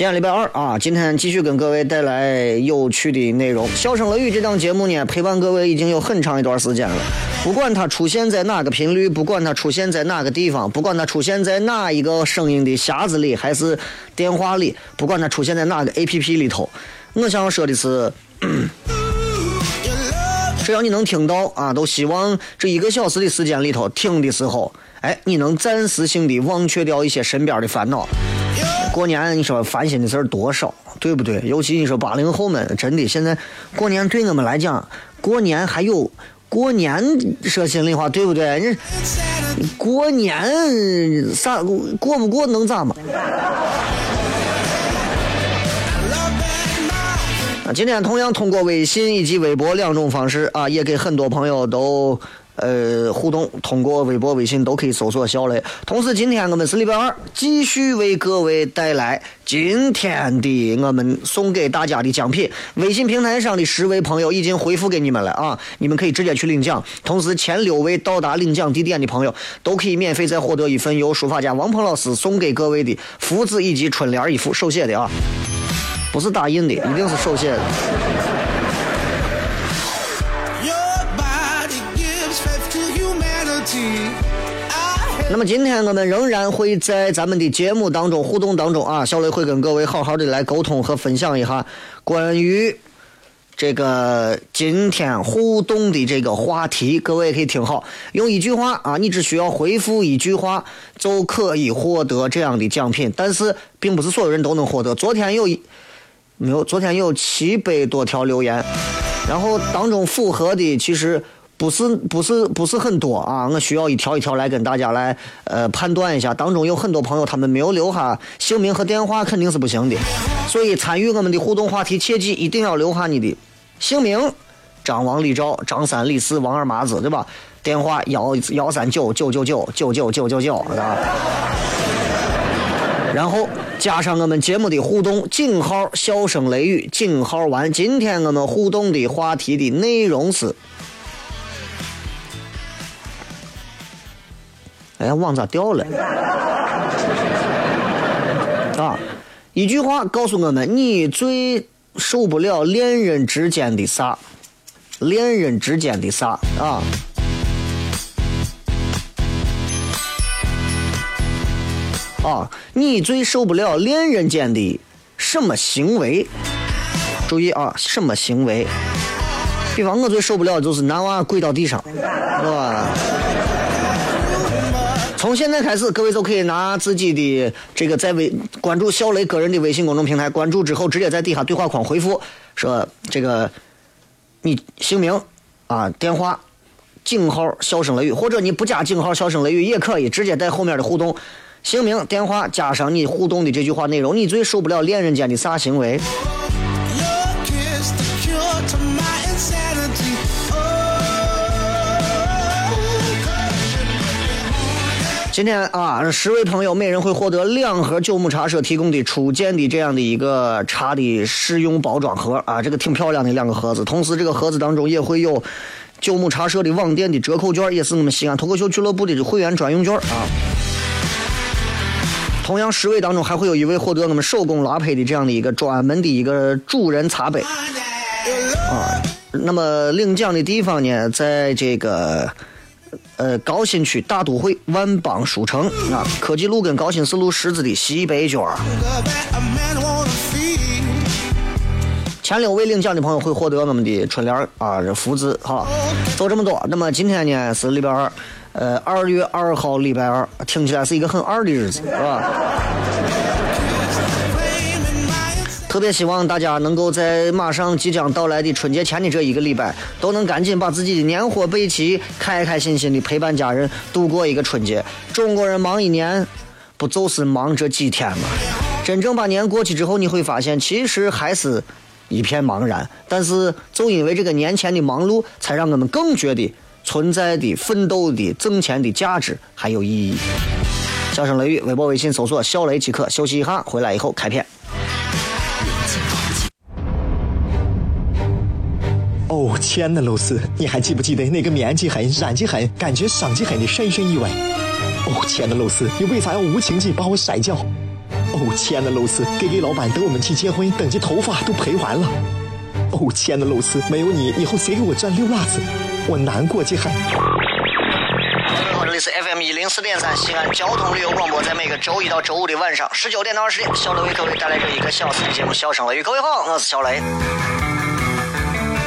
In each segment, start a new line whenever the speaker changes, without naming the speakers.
今天礼拜二啊，今天继续跟各位带来有趣的内容。《笑声雷雨》这档节目呢，陪伴各位已经有很长一段时间了。不管它出现在哪个频率，不管它出现在哪个地方，不管它出现在哪一个声音的匣子里，还是电话里，不管它出现在哪个 APP 里头，我想说的是，只要你能听到啊，都希望这一个小时的时间里头听的时候，哎，你能暂时性的忘却掉一些身边的烦恼。过年你说烦心的事儿多少，对不对？尤其你说八零后们，真的现在过年对我们来讲，过年还有过年，说心里话，对不对？你过年啥过不过能咋嘛？今天同样通过微信以及微博两种方式啊，也给很多朋友都。呃，互动通过微博、微信都可以搜索“小雷”。同时，今天我们是礼拜二，继续为各位带来今天的我们送给大家的奖品。微信平台上的十位朋友已经回复给你们了啊，你们可以直接去领奖。同时，前六位到达领奖地点的朋友都可以免费再获得一份由书法家王鹏老师送给各位的福字以及春联一幅手写的啊，不是打印的，一定是手写的。那么今天我们仍然会在咱们的节目当中互动当中啊，小雷会跟各位好好的来沟通和分享一下关于这个今天互动的这个话题，各位可以听好，用一句话啊，你只需要回复一句话就可以获得这样的奖品，但是并不是所有人都能获得。昨天有一没有？昨天有七百多条留言，然后当中符合的其实。不是不是不是很多啊！我需要一条一条来跟大家来呃判断一下。当中有很多朋友他们没有留下姓名和电话，肯定是不行的。所以参与我们的互动话题，切记一定要留下你的姓名：张王李赵张三李四王二麻子，对吧？电话幺幺三九九九九九九九九九，啊。然后加上我们节目的互动井号，笑声雷雨井号完。今天我们互动的话题的内容是。哎呀，网咋掉了？啊，一句话告诉我们：你最受不了恋人之间的啥？恋人之间的啥？啊？啊，你最受不了恋人间的什么行为？注意啊，什么行为？比方我最受不了就是男娃跪到地上，是吧？从现在开始，各位都可以拿自己的这个在微关注小雷个人的微信公众平台，关注之后直接在底下对话框回复说这个你姓名啊电话井号笑声雷雨，或者你不加井号笑声雷雨也可以，直接在后面的互动姓名电话加上你互动的这句话内容，你最受不了恋人间的啥行为？今天啊，十位朋友每人会获得两盒九牧茶社提供的初见的这样的一个茶的试用包装盒啊，这个挺漂亮的两个盒子。同时，这个盒子当中也会有九牧茶社的网店的折扣券，也是我们西安脱口秀俱乐部的会员专用券啊。同样，十位当中还会有一位获得我们手工拉胚的这样的一个专门的一个主人茶杯啊。那么领奖的地方呢，在这个。呃，高新区大都会万邦书城啊，科技路跟高新四路十字的西北角。前六位领奖的朋友会获得我们的春联啊，这福字哈，就这么多。那么今天呢是礼拜二，呃，二月二号礼拜二，听起来是一个很二的日子，是吧？特别希望大家能够在马上即将到来的春节前的这一个礼拜，都能赶紧把自己的年货备齐，开开心心的陪伴家人度过一个春节。中国人忙一年，不就是忙这几天吗？真正把年过去之后，你会发现，其实还是一片茫然。但是，就因为这个年前的忙碌，才让我们更觉得存在的、奋斗的、挣钱的价值还有意义。笑声雷雨，微博、微信搜索“小雷”即可。休息一下，回来以后开片。
哦，亲爱的露丝，你还记不记得那个面积狠、染技狠、感觉伤及狠的深深意外？哦，亲爱的露丝，你为啥要无情地把我甩掉？哦，亲爱的露丝给给老板等我们去结婚，等级头发都赔完了。哦，亲爱的露丝，没有你，以后谁给我赚六辣子？我难过极狠。
各位好，这里是 FM 一零四点三西安交通旅游广播，在每个周一到周五的晚上十九点到二十点，小雷为各位带来这一个小时的节目《笑声雷》。各位好，我是小雷。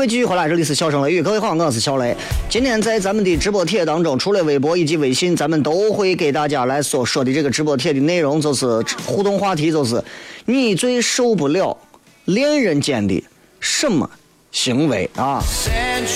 位继续回来，这里是笑声雷雨。各位好，我是小雷。今天在咱们的直播帖当中，除了微博以及微信，咱们都会给大家来所说的这个直播帖的内容，就是互动话题，就是你最受不了恋人间的什么行为啊？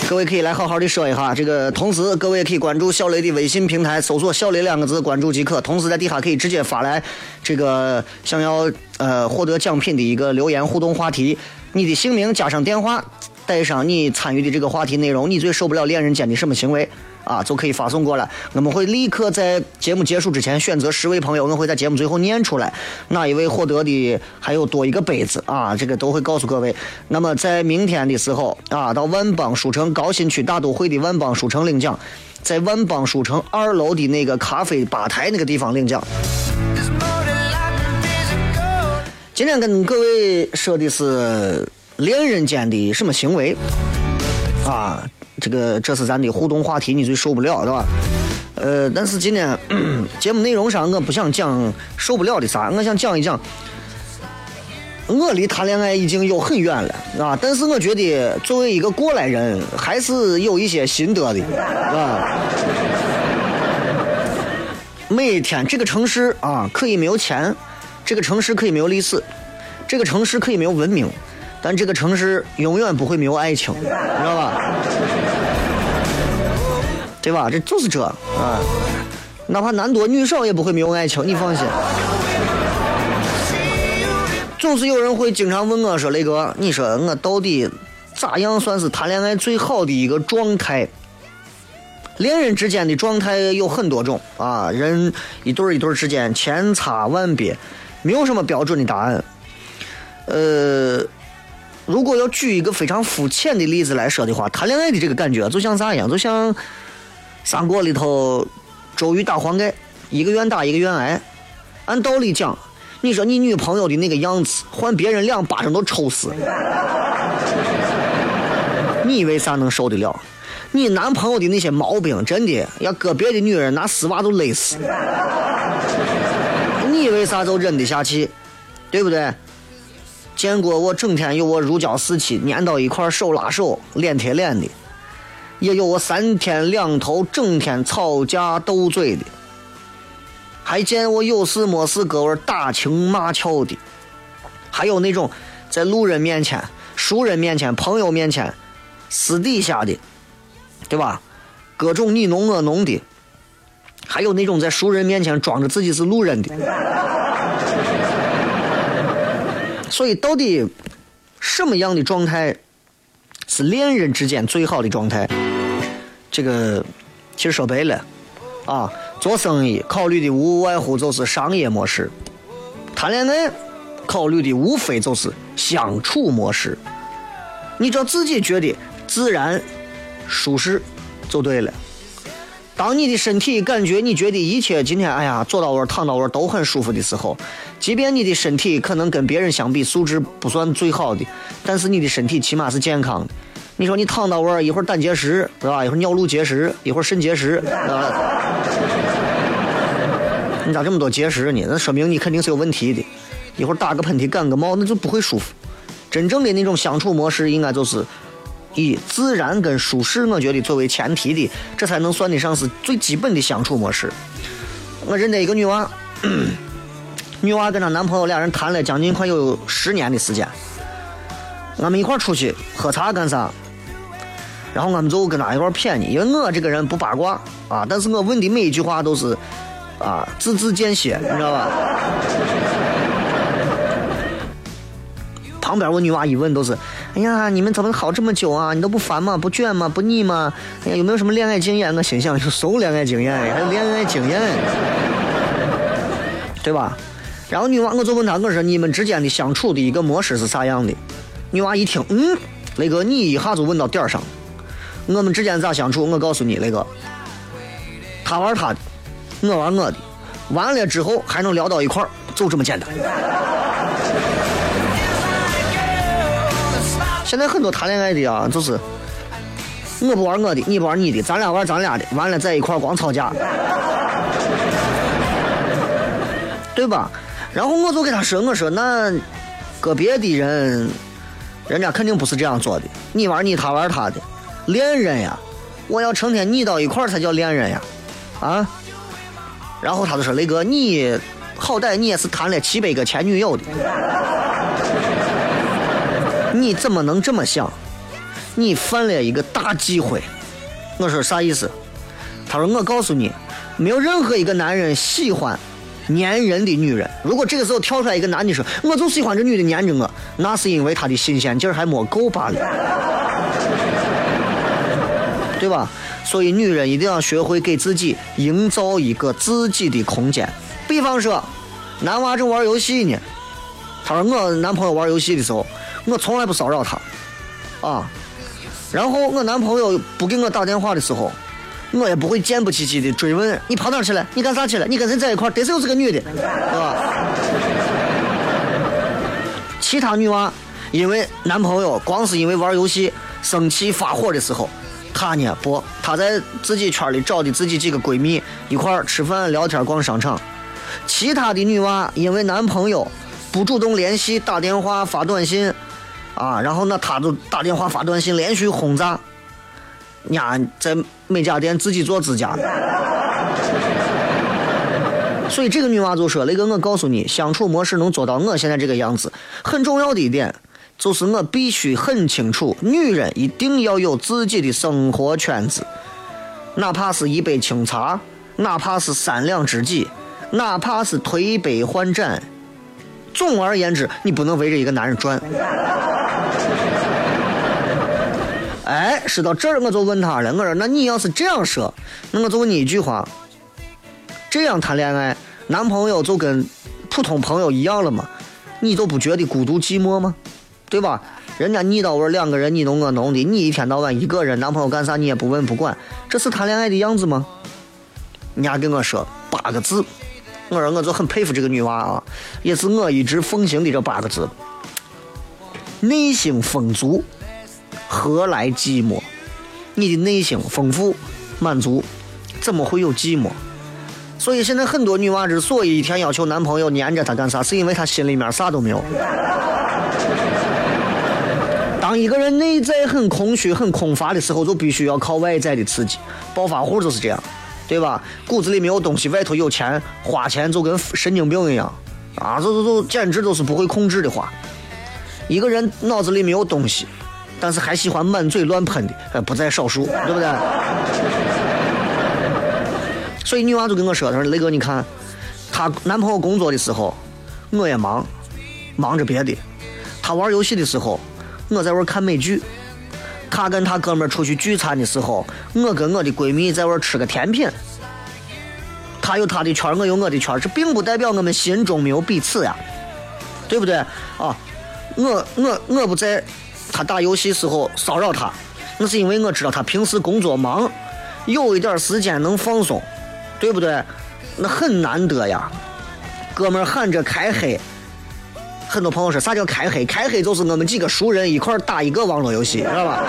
各位可以来好好的说一下。这个同时，各位可以关注小雷的微信平台，搜索“小雷”两个字，关注即可。同时，在底下可以直接发来这个想要呃获得奖品的一个留言互动话题，你的姓名加上电话。带上你参与的这个话题内容，你最受不了恋人间的什么行为啊？就可以发送过来，我们会立刻在节目结束之前选择十位朋友，我们会在节目最后念出来，哪一位获得的还有多一个杯子啊？这个都会告诉各位。那么在明天的时候啊，到万邦书城高新区大都会的万邦书城领奖，在万邦书城二楼的那个咖啡吧台那个地方领奖。今天跟各位说的是。恋人间的什么行为啊？这个这是咱的互动话题，你最受不了，对吧？呃，但是今天 节目内容上，我不想讲受不了的啥，我想讲一讲，我离谈恋爱已经有很远了啊，但是我觉得作为一个过来人，还是有一些心得的啊。每天这个城市啊，可以没有钱，这个城市可以没有历史，这个城市可以没有文明。但这个城市永远不会没有爱情，你知道吧？对吧？这就是这啊，哪怕男多女少也不会没有爱情，你放心。总是有人会经常问我说：“雷哥，你说我到底咋样算是谈恋爱最好的一个状态？”恋人之间的状态有很多种啊，人一对一对之间千差万别，没有什么标准的答案。呃。如果要举一个非常肤浅的例子来说的话，谈恋爱的这个感觉就像啥一样？就像三国里头周瑜打黄盖，一个愿打一个愿挨。按道理讲，你说你女朋友的那个样子，换别人两巴掌都抽死。你为啥能受得了？你男朋友的那些毛病，真的要搁别的女人拿丝袜都勒死。你为啥就忍得下去？对不对？见过我整天有我如胶似漆粘到一块手拉手脸贴脸的，也有我三天两头整天吵架斗嘴的，还见我有事没事搁我打情骂俏的，还有那种在路人面前、熟人面前、朋友面前私底下的，对吧？各种你侬我侬的，还有那种在熟人面前装着自己是路人的。所以，到底什么样的状态是恋人之间最好的状态？这个其实说白了啊，做生意考虑的无外乎就是商业模式，谈恋爱考虑的无非就是相处模式。你只要自己觉得自然、舒适就对了。当你的身体感觉你觉得一切今天哎呀坐到位躺到位都很舒服的时候，即便你的身体可能跟别人相比素质不算最好的，但是你的身体起码是健康的。你说你躺到位一会儿胆结石是吧？一会儿尿路结石，一会儿肾结石，啊，你咋这么多结石呢？那说明你肯定是有问题的。一会儿打个喷嚏、感个冒，那就不会舒服。真正的那种相处模式，应该就是。以自然跟舒适，我觉得作为前提的，这才能算得上是最基本的相处模式。我认得一个女娃，女娃跟她男朋友俩人谈了将近快有十年的时间，俺们一块出去喝茶干啥？然后俺们就跟她一块谝呢，因为我这个人不八卦啊，但是我问的每一句话都是啊字字见血，你知道吧？旁边我女娃一问都是。哎呀，你们怎么好这么久啊？你都不烦吗？不倦吗？不腻吗？哎呀，有没有什么恋爱经验？我心想，有恋爱经验还有恋爱经验，对吧？然后女娃，我就问她，我说你们之间的相处的一个模式是啥样的？女娃一听，嗯，雷哥，你一下就问到点上。我们之间咋相处？我告诉你，雷哥，他玩他的，我玩我的，完了之后还能聊到一块儿，就这么简单。现在很多谈恋爱的啊，就是我不玩我的，你不玩你的，咱俩玩咱俩的，完了在一块光吵架，对吧？然后我就给他说，我说那个别的人，人家肯定不是这样做的。你玩你，他玩他的，恋人呀，我要成天腻到一块才叫恋人呀，啊？然后他就说雷哥，你好歹你也是谈了七百个前女友的。你怎么能这么想？你犯了一个大忌讳。我说啥意思？他说我告诉你，没有任何一个男人喜欢粘人的女人。如果这个时候跳出来一个男的说，我就喜欢这女的粘着我，那是因为他的新鲜劲儿还没够罢了，对吧？所以女人一定要学会给自己营造一个自己的空间。比方说，男娃正玩游戏呢，他说我男朋友玩游戏的时候。我从来不骚扰他，啊，然后我男朋友不给我打电话的时候，我也不会贱不唧唧的追问你跑哪去了，你干啥去了，你跟谁在一块儿？得是又是个女的，是吧？其他女娃因为男朋友光是因为玩游戏生气发火的时候，她呢不，她在自己圈里找的自己几个闺蜜一块儿吃饭聊天逛商场。其他的女娃因为男朋友不主动联系打电话发短信。啊，然后呢，他就打电话发短信，连续轰炸，伢在美甲店自己做指甲。所以这个女娃就说：“雷哥，我告诉你，相处模式能做到我现在这个样子，很重要的一点就是我必须很清楚，女人一定要有自己的生活圈子，哪怕是一杯清茶，哪怕是三两知己，哪怕是推杯换盏。”总而言之，你不能围着一个男人转。哎，说到这儿，我就问他了。我说：“那你要是这样说，那我就问你一句话：这样谈恋爱，男朋友就跟普通朋友一样了吗？你就不觉得孤独寂寞吗？对吧？人家你到我两个人你侬我侬的，你一天到晚一个人，男朋友干啥你也不问不管，这是谈恋爱的样子吗？人家跟我说八个字。”我说，我就很佩服这个女娃啊，也是我一直奉行的这八个字：内心丰足，何来寂寞？你的内心丰富满足，怎么会有寂寞？所以现在很多女娃之所以一天要求男朋友黏着她干啥，是因为她心里面啥都没有。当一个人内在很空虚、很空乏的时候，就必须要靠外在的刺激。暴发户就是这样，对吧？骨子里没有东西，外头有钱，花钱就跟神经病一样，啊，这这这简直都是不会控制的花。一个人脑子里没有东西，但是还喜欢满嘴乱喷的，呃，不在少数，对不对？所以女娃就跟我说：“她说雷哥，你看，她男朋友工作的时候，我也忙，忙着别的；她玩游戏的时候，我在玩看美剧；他跟他哥们出去聚餐的时候，我跟我的闺蜜在外吃个甜品。他有他的圈，我有我的圈，这并不代表我们心中没有彼此呀，对不对？啊，我我我不在他打游戏时候骚扰他，那是因为我知道他平时工作忙，有一点时间能放松。”对不对？那很难得呀，哥们喊着开黑。很多朋友说啥叫开黑？开黑就是我们几个熟人一块打一个网络游戏，知道吧？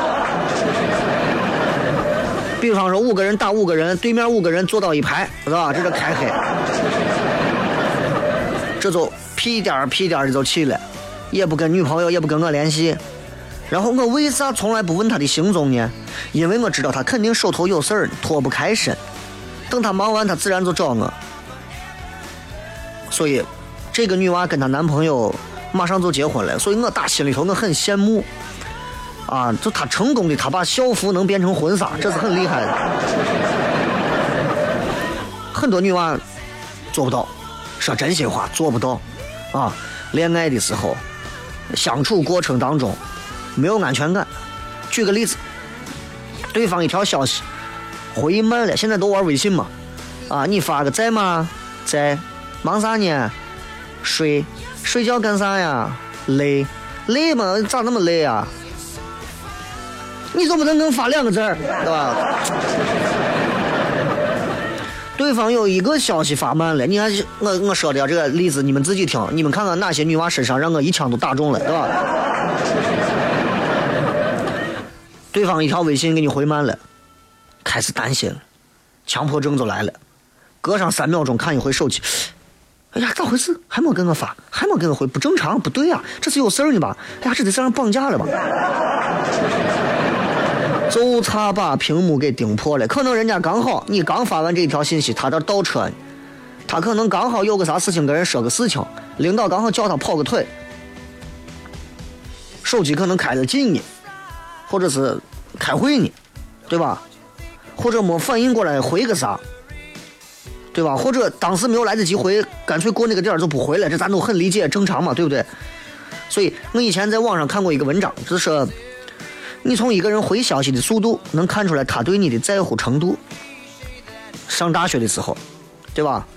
比方说五个人打五个人，对面五个人坐到一排，知道吧？这叫开黑。这就屁颠儿屁颠儿的就去了，也不跟女朋友，也不跟我联系。然后我为啥从来不问他的行踪呢？因为我知道他肯定手头有事儿，脱不开身。等他忙完，他自然就找我。所以，这个女娃跟她男朋友马上就结婚了，所以我打心里头我很羡慕。啊，就她成功的，她把校服能变成婚纱，这是很厉害的。很多女娃做不到，说真心话做不到。啊，恋爱的时候，相处过程当中没有安全感。举个例子，对方一条消息。回慢了，现在都玩微信嘛？啊，你发个在吗？在，忙啥呢？睡，睡觉干啥呀？累，累吗？咋那么累啊？你总不能能发两个字儿，对吧？对方有一个消息发慢了，你看我我说的这个例子，你们自己听，你们看看哪些女娃身上让我一枪都打中了，对吧？对方一条微信给你回慢了。开始担心了，强迫症就来了。隔上三秒钟看一回手机，哎呀，咋回事？还没给我发，还没给我回，不正常，不对呀，这是有事儿呢吧？哎呀，这得让人绑架了吧？就差把屏幕给盯破了。可能人家刚好，你刚发完这一条信息，他这倒车呢，他可能刚好有个啥事情跟人说个事情，领导刚好叫他跑个腿，手机可能开得紧呢，或者是开会呢，对吧？或者没反应过来回个啥，对吧？或者当时没有来得及回，干脆过那个点儿就不回了，这咱都很理解，正常嘛，对不对？所以我以前在网上看过一个文章，就是你从一个人回消息的速度能看出来他对你的在乎程度。上大学的时候，对吧？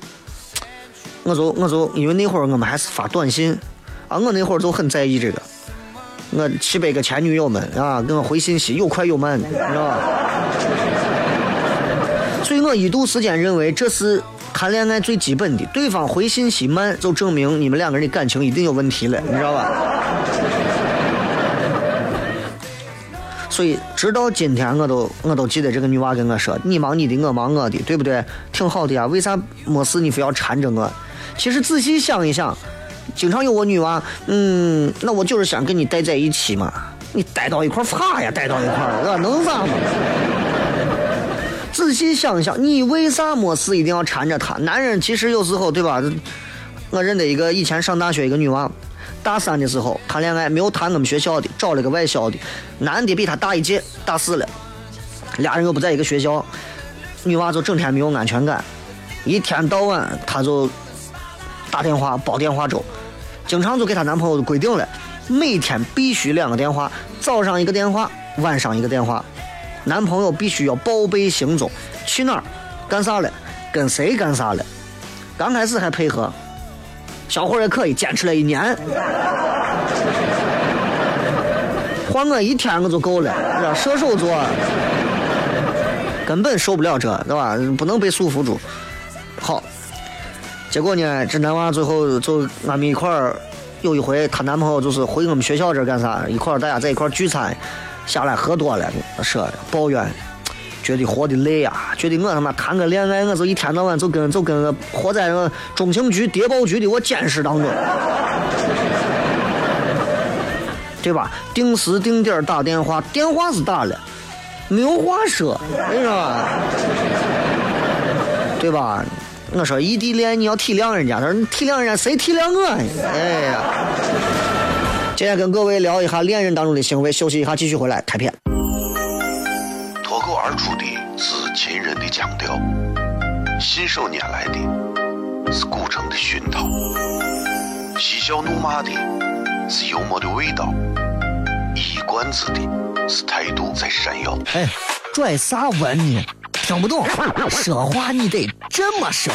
我就我就因为那会儿我们还是发短信啊，我那会儿就很在意这个。我七百个前女友们啊，给我回信息有快有慢，你知道吧？所以我一度时间认为这是谈恋爱最基本的，对方回信息慢，就证明你们两个人的感情一定有问题了，你知道吧？所以直到今天，我都我都记得这个女娃跟我说：“你忙你的，我忙我的，对不对？挺好的呀，为啥没事你非要缠着我？”其实仔细想一想，经常有我女娃，嗯，那我就是想跟你待在一起嘛，你待到一块儿呀？待到一块儿，吧？能咋嘛？仔细想想，你为啥没事一定要缠着他？男人其实有时候，对吧？我认得一个以前上大学一个女娃，大三的时候谈恋爱，没有谈我们学校的，找了个外校的，男的比她大一届，大四了，俩人又不在一个学校，女娃就整天没有安全感，一天到晚她就打电话煲电话粥，经常就给她男朋友规定了，每天必须两个电话，早上一个电话，晚上一个电话。男朋友必须要报备行踪，去哪儿，干啥了，跟谁干啥了。刚开始还配合，小伙也可以，坚持了一年。换我一天我就够了，射手座根本受不了这，对吧？不能被束缚住。好，结果呢，这男娃最后就俺们一块儿，有一回她男朋友就是回我们学校这干啥，一块儿大家在一块儿聚餐。下来喝多了，说抱怨，觉得活的累啊，觉得我他妈谈个恋爱，我就一天到晚就跟就跟个活在那个中情局谍报局的我监视当中，对吧？定时定点打电话，电话是打了，没有话说，你说？对吧？我说异地恋你要体谅人家，他说你体谅人家，谁体谅我？哎呀！今天跟各位聊一下恋人当中的行为，休息一下，继续回来开片。
脱口而出的是秦人的腔调，信手拈来的是古城的熏陶，嬉笑怒骂的是幽默的味道，一冠子的是态度在闪耀。
哎，拽啥文呢？听不懂，说话你得这么说。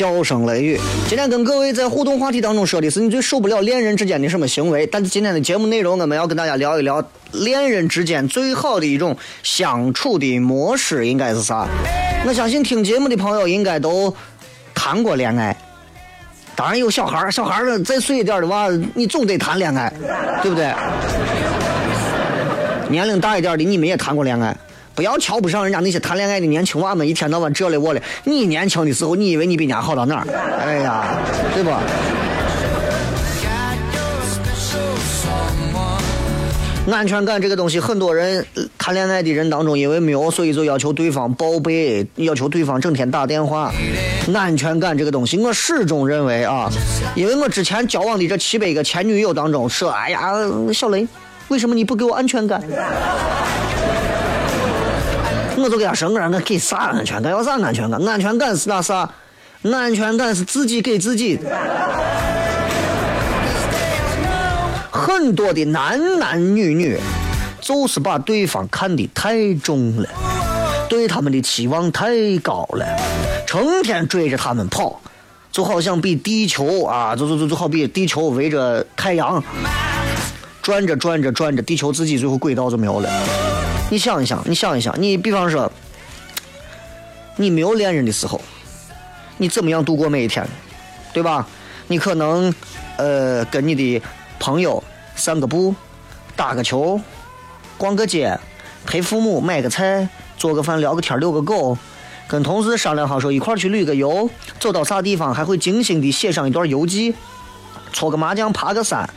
笑声雷雨。今天跟各位在互动话题当中说的是你最受不了恋人之间的什么行为？但是今天的节目内容，我们要跟大家聊一聊恋人之间最好的一种相处的模式应该是啥？我相信听节目的朋友应该都谈过恋爱，当然有小孩小孩儿再碎一点的话，你总得谈恋爱，对不对？年龄大一点的，你们也谈过恋爱。不要瞧不上人家那些谈恋爱的年轻娃们，一天到晚这了我了。你年轻的时候，你以为你比人家好到哪儿？哎呀，对不？安全感这个东西，很多人谈恋爱的人当中，因为没有，所以就要求对方报备，要求对方整天打电话。安全感这个东西，我始终认为啊，因为我之前交往的这七百个前女友当中，说，哎呀，小雷，为什么你不给我安全感？我就给他说，我让我给啥安全感？要啥安全感？安全感是那啥？安全感是自己给自己。很多的男男女女，就是把对方看得太重了，对他们的期望太高了，成天追着他们跑，就好像比地球啊，就就就就好比地球围着太阳转着转着转着，地球自己最后轨道就没有了。你想一想，你想一想，你比方说，你没有恋人的时候，你怎么样度过每一天，对吧？你可能，呃，跟你的朋友散个步，打个球，逛个街，陪父母买个菜，做个饭，聊个天，遛个狗，跟同事商量好说一块去旅个游，走到啥地方还会精心的写上一段游记，搓个麻将，爬个山，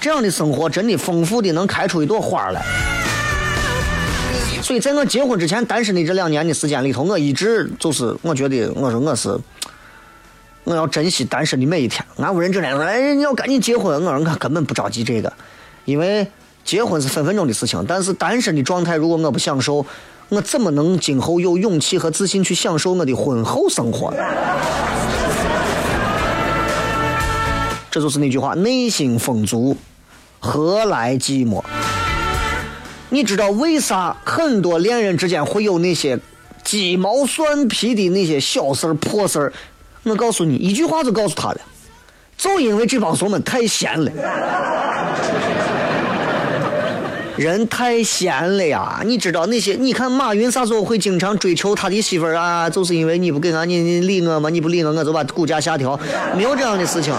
这样的生活真的丰富的能开出一朵花来。所以在我结婚之前，单身的这两年的时间里头，我一直就是我觉得，我说我是我要珍惜单身的每一天。俺屋人整天说：“哎，你要赶紧结婚。”我说我根本不着急这个，因为结婚是分分钟的事情。但是单身的状态，如果我不享受，我怎么能今后有勇气和自信去享受我的婚后生活？这就是那句话：内心丰足，何来寂寞？你知道为啥很多恋人之间会有那些鸡毛蒜皮的那些小事儿、破事儿？我告诉你，一句话就告诉他了，就因为这帮怂们太闲了，人太闲了呀！你知道那些？你看马云啥时候会经常追求他的媳妇儿啊？就是因为你不给俺，你你理我吗？你不理我，我就把股价下调，没有这样的事情。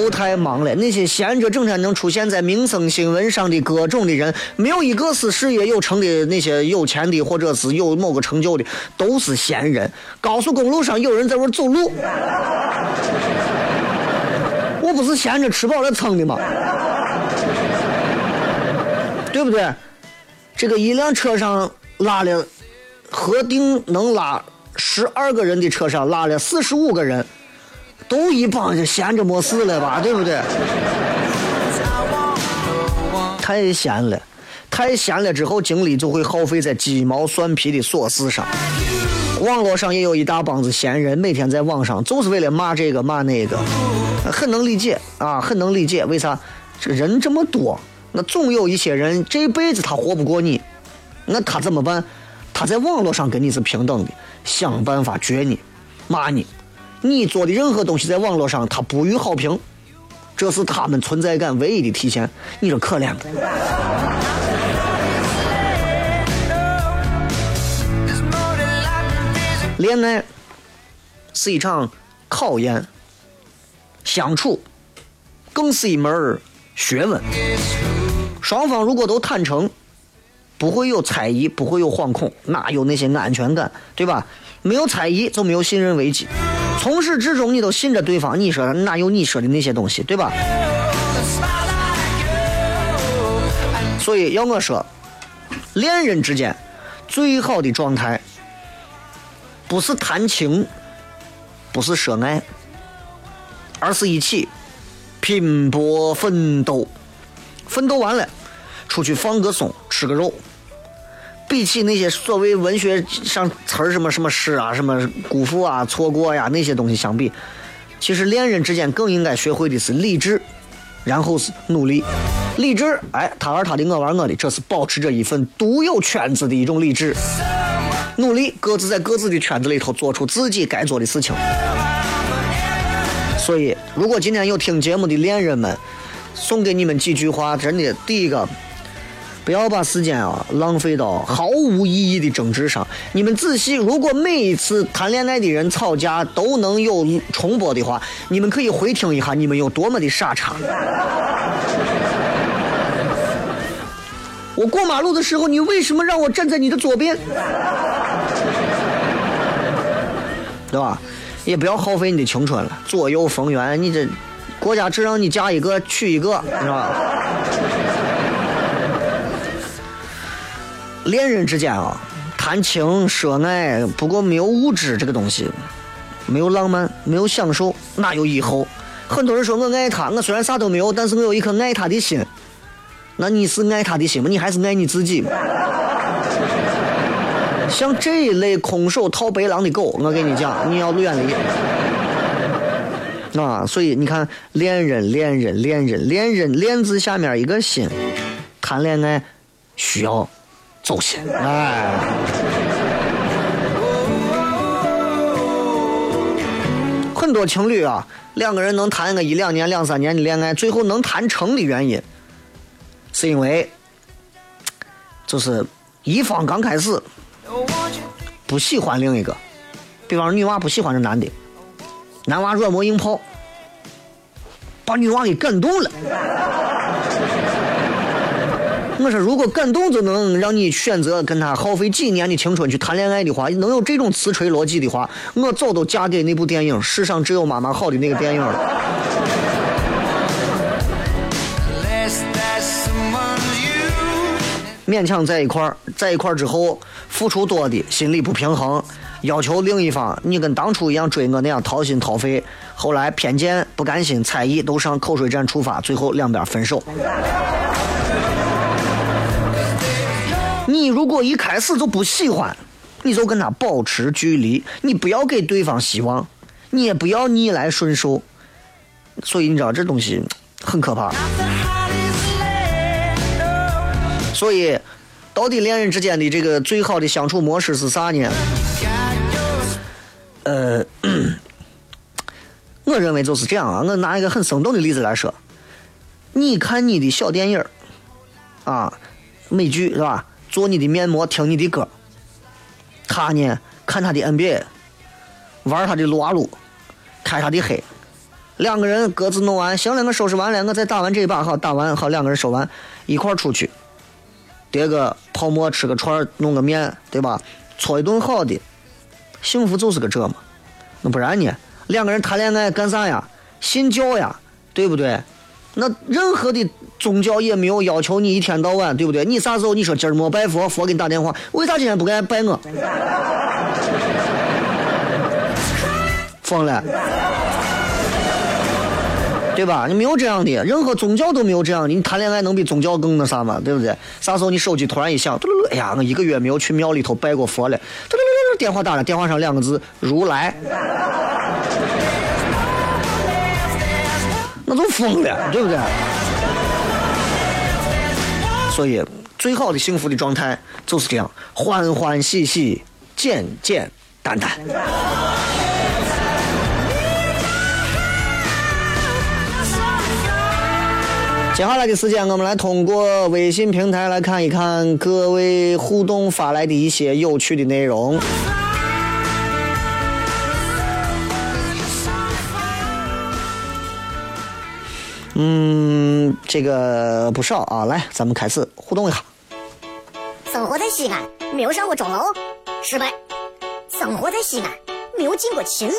都太忙了。那些闲着整天能出现在民生新闻上的各种的人，没有一个是事业有成的那些有钱的，或者是有某个成就的，都是闲人。高速公路上有人在那走路，我不是闲着吃饱了撑的吗？对不对？这个一辆车上拉了核定能拉十二个人的车上拉了四十五个人。都一帮就闲着没事了吧，对不对？太闲了，太闲了之后，精力就会耗费在鸡毛蒜皮的琐事上。网络上也有一大帮子闲人，每天在网上就是为了骂这个骂那个，很能理解啊，很能理解。为啥？这人这么多，那总有一些人这辈子他活不过你，那他怎么办？他在网络上跟你是平等的，想办法撅你，骂你。你做的任何东西在网络上，他不予好评，这是他们存在感唯一的体现。你说可怜不？恋爱是一场考验，相处更是一门学问。双方如果都坦诚，不会有猜疑，不会有惶恐，哪有那些安全感，对吧？没有猜疑，就没有信任危机。从始至终，你都信着对方。你说哪有你说的那些东西，对吧？所以要我说，恋人之间最好的状态，不是谈情，不是说爱，而是一起拼搏奋斗。奋斗完了，出去放个松，吃个肉。比起那些所谓文学上词儿什么什么诗啊，什么辜负啊、错过呀那些东西相比，其实恋人之间更应该学会的是理智，然后是努力。理智，哎，他玩他的，我玩我的，这是保持着一份独有圈子的一种理智。努力，各自在各自的圈子里头做出自己该做的事情。所以，如果今天有听节目的恋人们，送给你们几句话，真的，第一个。不要把时间啊浪费到毫无意义的争执上。你们仔细，如果每一次谈恋爱的人吵架都能有重播的话，你们可以回听一下，你们有多么的傻叉。我过马路的时候，你为什么让我站在你的左边？对吧？也不要耗费你的青春了，左右逢源。你这国家只让你嫁一个娶一个，是吧？恋人之间啊，谈情说爱，不过没有物质这个东西，没有浪漫，没有享受，哪有以后？很多人说我爱他，我虽然啥都没有，但是我有一颗爱他的心。那你是爱他的心吗？你还是爱你自己吗？像这一类空手套白狼的狗，我跟你讲，你要远离。啊，所以你看，恋人，恋人，恋人，恋人，恋字下面一个心，谈恋爱需要。走心，哎，很多情侣啊，两个人能谈个一两年、两三年的恋爱，最后能谈成的原因，是因为就是一方刚开始不喜欢另一个，比方说女娃不喜欢这男的，男娃软磨硬泡，把女娃给感动了。我说，如果感动就能让你选择跟他耗费几年的青春去谈恋爱的话，能有这种瓷锤逻辑的话，我早都嫁给那部电影《世上只有妈妈好》的那个电影了。勉强在一块儿，在一块儿之后，付出多的心里不平衡，要求另一方你跟当初一样追我那样掏心掏肺，后来偏见、不甘心、猜疑都上口水战出发，最后两边分手。你如果一开始就不喜欢，你就跟他保持距离，你不要给对方希望，你也不要逆来顺受。所以你知道这东西很可怕。所以，到底恋人之间的这个最好的相处模式是啥呢？呃，我认为就是这样啊。我拿一个很生动的例子来说，你看你的小电影啊，美剧是吧？做你的面膜，听你的歌，他呢看他的 NBA，玩他的撸啊撸，开他的黑，两个人各自弄完，行了，我收拾完了，我再打完这一把，好，打完好，两个人收完，一块出去，叠个泡沫，吃个串，弄个面，对吧？搓一顿好的，幸福就是个这嘛。那不然呢？两个人谈恋爱干啥呀？信教呀，对不对？那任何的宗教也没有要求你一天到晚，对不对？你啥时候你说今儿没拜佛，佛给你打电话，为啥今天不给拜我？疯了，对吧？你没有这样的，任何宗教都没有这样的。你谈恋爱能比宗教更那啥吗？对不对？啥时候你手机突然一响，嘟噜噜，哎呀，我一个月没有去庙里头拜过佛了，嘟噜噜噜，电话打了，电话上两个字如来，那都疯了，对不对？所以，最好的幸福的状态就是这样，欢欢喜喜，简简单单。接下来的时间，我们来通过微信平台来看一看各位互动发来的一些有趣的内容。嗯，这个不少啊，来，咱们开始互动一下。
生活在西安，没有上过钟楼，失败；生活在西安，没有进过秦岭，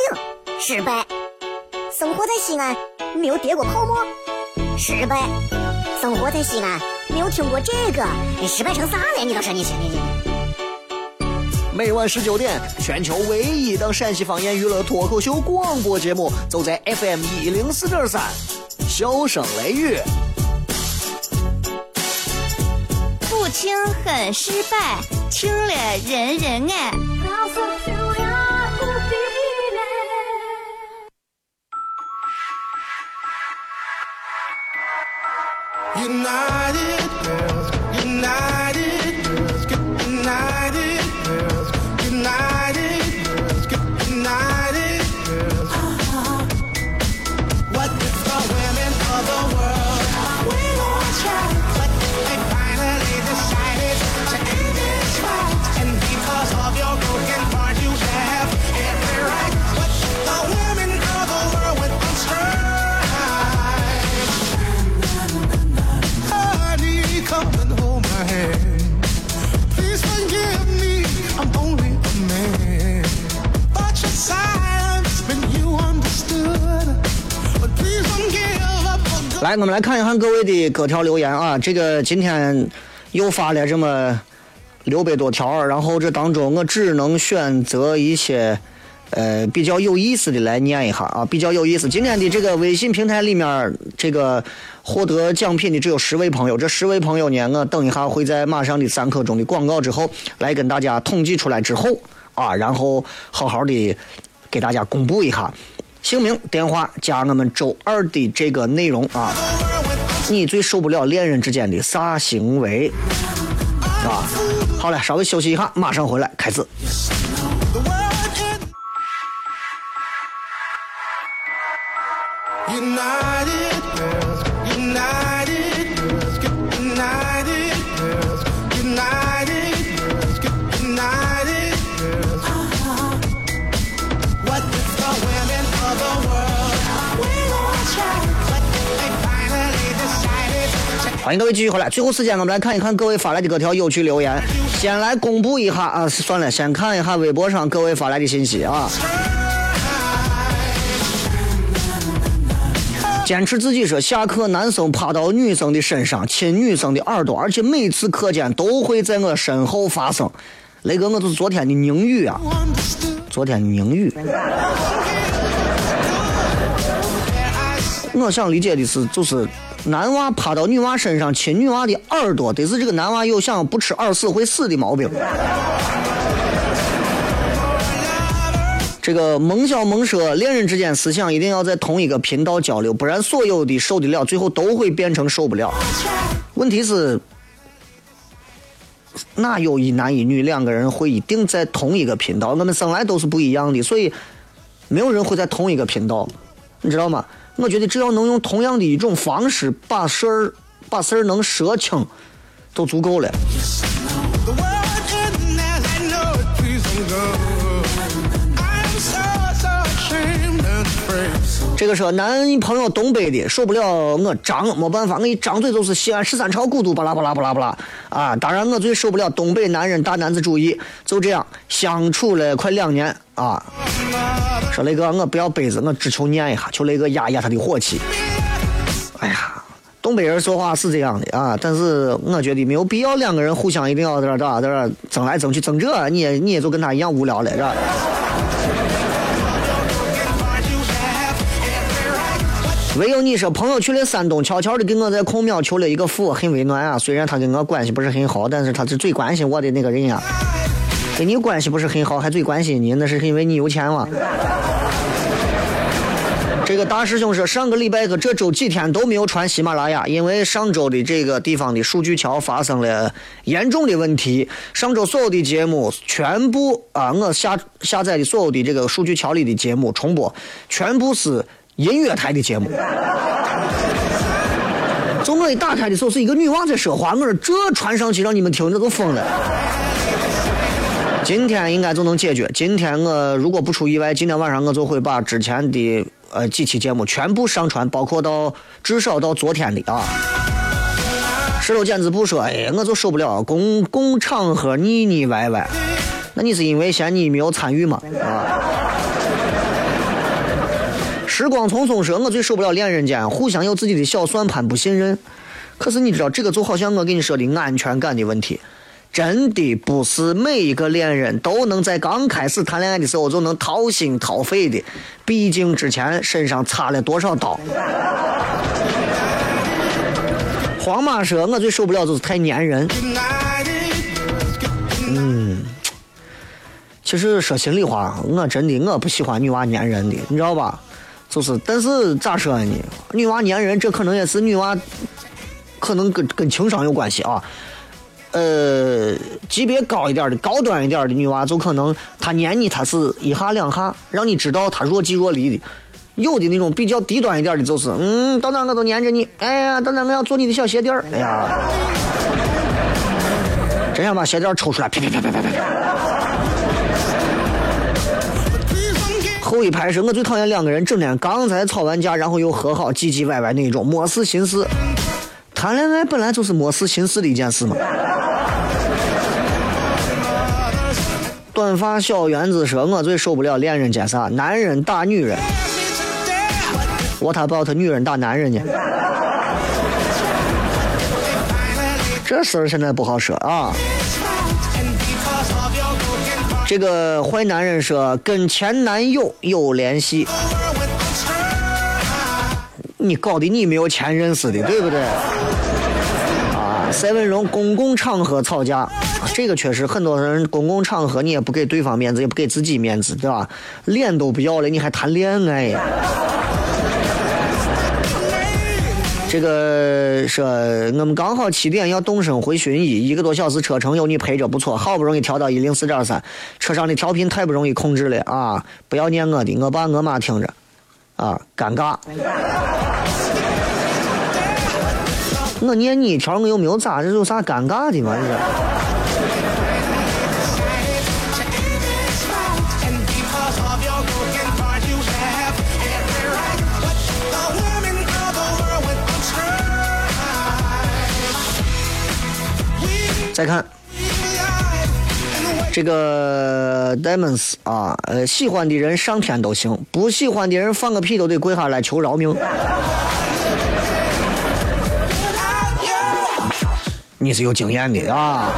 失败；生活在西安，没有跌过泡沫，失败；生活在西安，没有听过这个，你失败成啥了？你倒是你你你你。
每晚十九点，全球唯一档陕西方言娱乐脱口秀广播节目，就在 FM 一零四点三，笑声雷雨。
不听很失败，听了人人爱。
United
来，我们来看一看各位的各条留言啊。这个今天又发了这么六百多条，然后这当中我只能选择一些呃比较有意思的来念一下啊，比较有意思。今天的这个微信平台里面，这个获得奖品的只有十位朋友，这十位朋友呢，我等一下会在马上的三刻钟的广告之后来跟大家统计出来之后啊，然后好好的给大家公布一下。姓名、电话加我们周二的这个内容啊，你最受不了恋人之间的啥行为啊？好了，稍微休息一下，马上回来开始。
United
欢迎各位继续回来。最后时间，我们来看一看各位发来的各条有趣留言。先来公布一下啊，算了，先看一下微博上各位发来的信息啊。坚持自己说，下课男生趴到女生的身上亲女生的耳朵，而且每次课间都会在我身后发生。雷哥，我就是昨天的宁宇啊，昨天的宁宇。我想理解的是，就是男娃趴到女娃身上亲女娃的耳朵，得是这个男娃有想不吃耳屎会死的毛病。这个萌小萌说，恋人之间思想一定要在同一个频道交流，不然所有的受得了，最后都会变成受不了。问题是，哪有一男一女两个人会一定在同一个频道？我们生来都是不一样的，所以没有人会在同一个频道，你知道吗？我觉得只要能用同样的一种方式把事儿把事儿能说清，都足够了。这个说男朋友东北的，受不了我张，没办法，我一张嘴就是西安十三朝古都，巴拉巴拉巴拉巴拉啊！当然我最受不了东北男人大男子主义，就这样相处了快两年啊。说雷哥，我不要杯子，我只求念一下，求雷哥压压他的火气。哎呀，东北人说话是这样的啊，但是我觉得没有必要两个人互相一定要在这儿在这儿争来争去争这，你也你也就跟他一样无聊了，是吧？唯有你说朋友去了山东，悄悄的给我在孔庙求了一个福，很温暖啊。虽然他跟我关系不是很好，但是他是最关心我的那个人呀。跟你关系不是很好，还最关心你，那是因为你有钱嘛。这个大师兄说，上个礼拜和这周几天都没有传喜马拉雅，因为上周的这个地方的数据桥发生了严重的问题。上周所有的节目全部啊，我下下载的所有的这个数据桥里的节目重播，全部是音乐台的节目。就我一打开的时候，是一个女娃在说话，我说这传上去让你们听，那都疯了。今天应该就能解决。今天我如果不出意外，今天晚上我就会把之前的呃几期节目全部上传，包括到至少到昨天的啊。石头剪子布说：“哎，我就受不了公共场合腻腻歪歪。那你是因为嫌你没有参与吗？啊？”时光匆匆说：“我最受不了恋人间互相有自己的小算盘，不信任。可是你知道，这个就好像我跟你说的安全感的问题。”真的不是每一个恋人都能在刚开始谈恋爱的时候就能掏心掏肺的，毕竟之前身上插了多少刀。黄马说：“我最受不了就是太粘人。”嗯，其实说心里话，我真的我不喜欢女娃粘人的，你知道吧？就是，但是咋说呢？女娃粘人，这可能也是女娃，可能跟跟情商有关系啊。呃，级别高一点的、高端一点的女娃，就可能她黏你，她是一下两下，让你知道她若即若离的；有的那种比较低端一点的，就是嗯，到哪我都黏着你，哎呀，到哪我要做你的小鞋垫儿，哎呀，真想把鞋垫抽出来，啪啪啪啪啪啪啪。后一排是我最讨厌两个人整天刚才吵完架，然后又和好，唧唧歪歪那种，没事寻事。谈恋爱本来就是没事寻事的一件事嘛。短发小圆子说：“我最受不了恋人间啥，男人打女人。我他抱他女人打男人呢？这事儿现在不好说啊。”这个坏男人说：“跟前男友有联系，你搞的你没有前任似的，对不对？”啊赛文荣公共场合吵架，这个确实很多人公共场合你也不给对方面子，也不给自己面子，对吧？脸都不要了，你还谈恋爱？这个说我们刚好七点要动身回旬邑，一个多小时车程有你陪着不错，好不容易调到一零四点三，车上的调频太不容易控制了啊！不要念我的，我爸我妈听着，啊，尴尬。我念你一条，我又没有咋，这有啥尴尬的嘛？这是。再看这个 diamonds 啊，呃，喜欢的人上天都行，不喜欢的人放个屁都得跪下来求饶命。你是有经验的啊！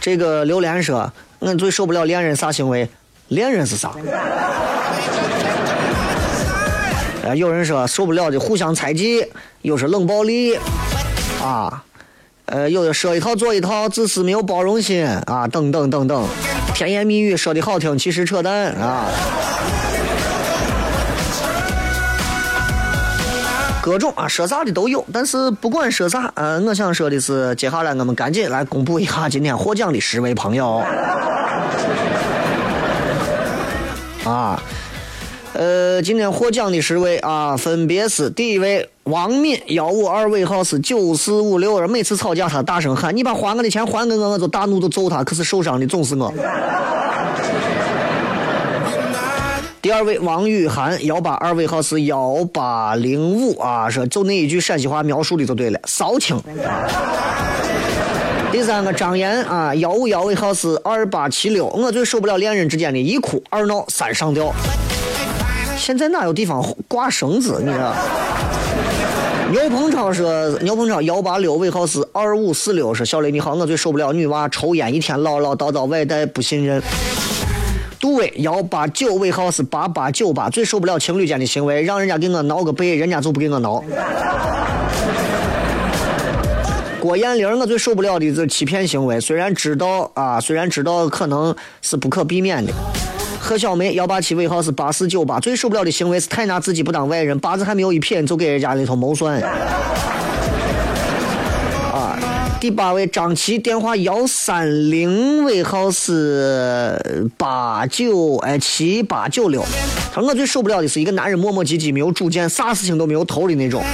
这个榴莲说：“我最受不了恋人啥行为？恋人是啥？”，有人说受不了的互相猜忌，又是冷暴力啊！呃，有的说一套做一套，自私没有包容心啊，等等等等，甜言蜜语说的好听，其实扯淡啊！各种啊，说啥的都有，但是不管说啥，呃，我想说的是，接下来我们赶紧来公布一下今天获奖的十位朋友。啊，呃，今天获奖的十位啊，分别是第一位王敏幺五二尾号是九四五六，每次吵架他大声喊：“你把还我的钱还给我，我就大怒就揍他。”可是受伤的总是我。第二位王雨涵幺八二尾号是幺八零五啊，说就那一句陕西话描述的就对了，骚情。第三个张岩啊，幺五幺尾号是二八七六，我最受不了恋人之间的一哭二闹三上吊。现在哪有地方挂绳子？你知道？牛鹏超说，牛鹏超幺八六尾号是二五四六，说小雷你好，我最受不了女娃抽烟一天唠唠叨叨，外带不信任。杜伟幺八九尾号是八八九八，最受不了情侣间的行为，让人家给我挠个背，人家就不给我挠。郭艳玲，我最受不了的是欺骗行为，虽然知道啊，虽然知道可能是不可避免的。何小梅幺八七尾号是八四九八，最受不了的行为是太拿自己不当外人，八字还没有一撇就给人家里头谋算。啊，第八位张琪电话幺三零尾号是八九哎七八九六，他说我最受不了的是一个男人磨磨唧唧、没有主见、啥事情都没有头的那种。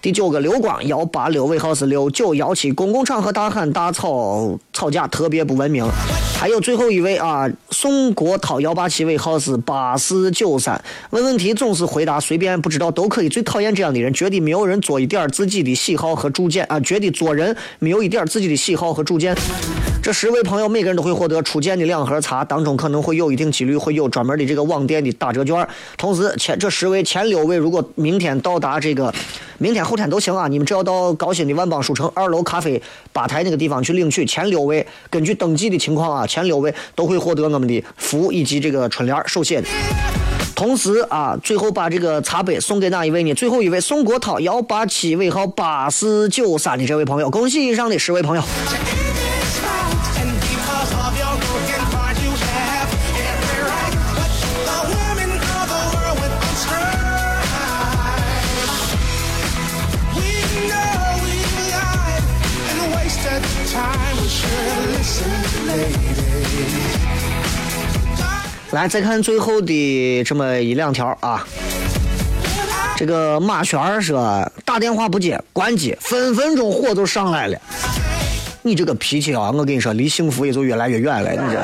第九个刘光幺八六尾号是六九幺七，公共场合大喊大吵吵架特别不文明。还有最后一位啊，宋国涛幺八七尾号是八四九三，问问题总是回答随便，不知道都可以。最讨厌这样的人，觉得没有人做一点自己的喜好和主见啊，觉得做人没有一点自己的喜好和主见。这十位朋友，每个人都会获得初见的两盒茶，当中可能会有一定几率会有专门的这个网店的打折券。同时，前这十位前六位，如果明天到达这个，明天后天都行啊，你们只要到高新的万邦书城二楼咖啡吧台那个地方去领取。前六位根据登记的情况啊，前六位都会获得我们的福以及这个春联手写的。同时啊，最后把这个茶杯送给哪一位呢？最后一位宋国涛幺八七尾号八四九三的这位朋友，恭喜以上的十位朋友。来，再看最后的这么一两条啊。这个马璇儿说打电话不接，关机，分分钟火就上来了。你这个脾气啊，我跟你说，离幸福也就越来越远了。你这，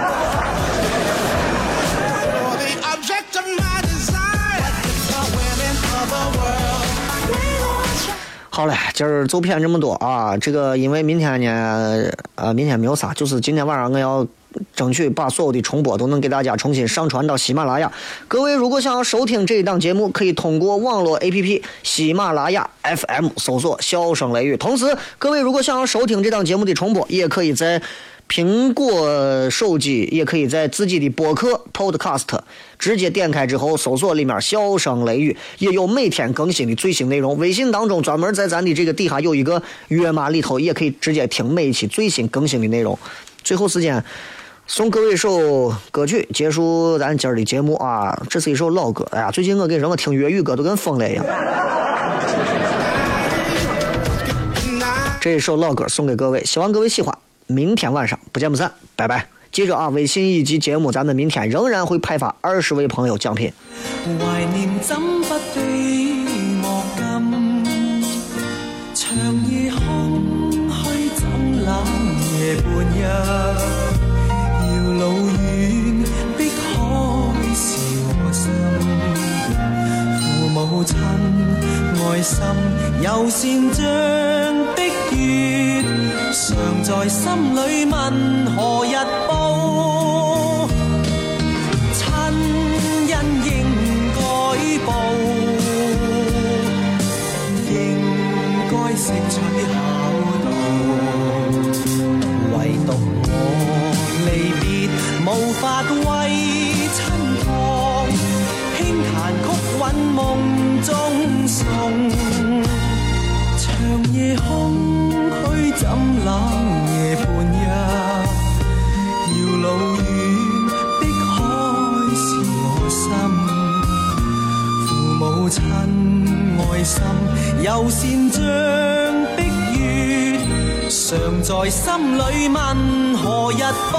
好了，今儿就骗这么多啊。这个因为明天呢，呃，明天没有啥，就是今天晚上我要争取把所有的重播都能给大家重新上传到喜马拉雅。各位如果想要收听这一档节目，可以通过网络 APP 喜马拉雅 FM 搜索“笑声雷雨”。同时，各位如果想要收听这档节目的重播，也可以在苹果手机，也可以在自己的播客 Podcast 直接点开之后搜索里面“笑声雷雨”，也有每天更新的最新内容。微信当中专门在咱的这个底下有一个约码里头，也可以直接听每一期最新更新的内容。最后时间。送各位一首歌曲，结束咱今儿的节目啊！这是一首老歌，哎呀，最近我跟你说，我听粤语歌都跟疯了一样。这首老歌送给各位，希望各位喜欢。明天晚上不见不散，拜拜！记着啊，微信以及节目，咱们明天仍然会派发二十位朋友奖品。
懷念怎不比莫禁？長夜空虚怎冷夜半柔善像的月，常在心里问何日心，柔善像碧月，常在心里问何日。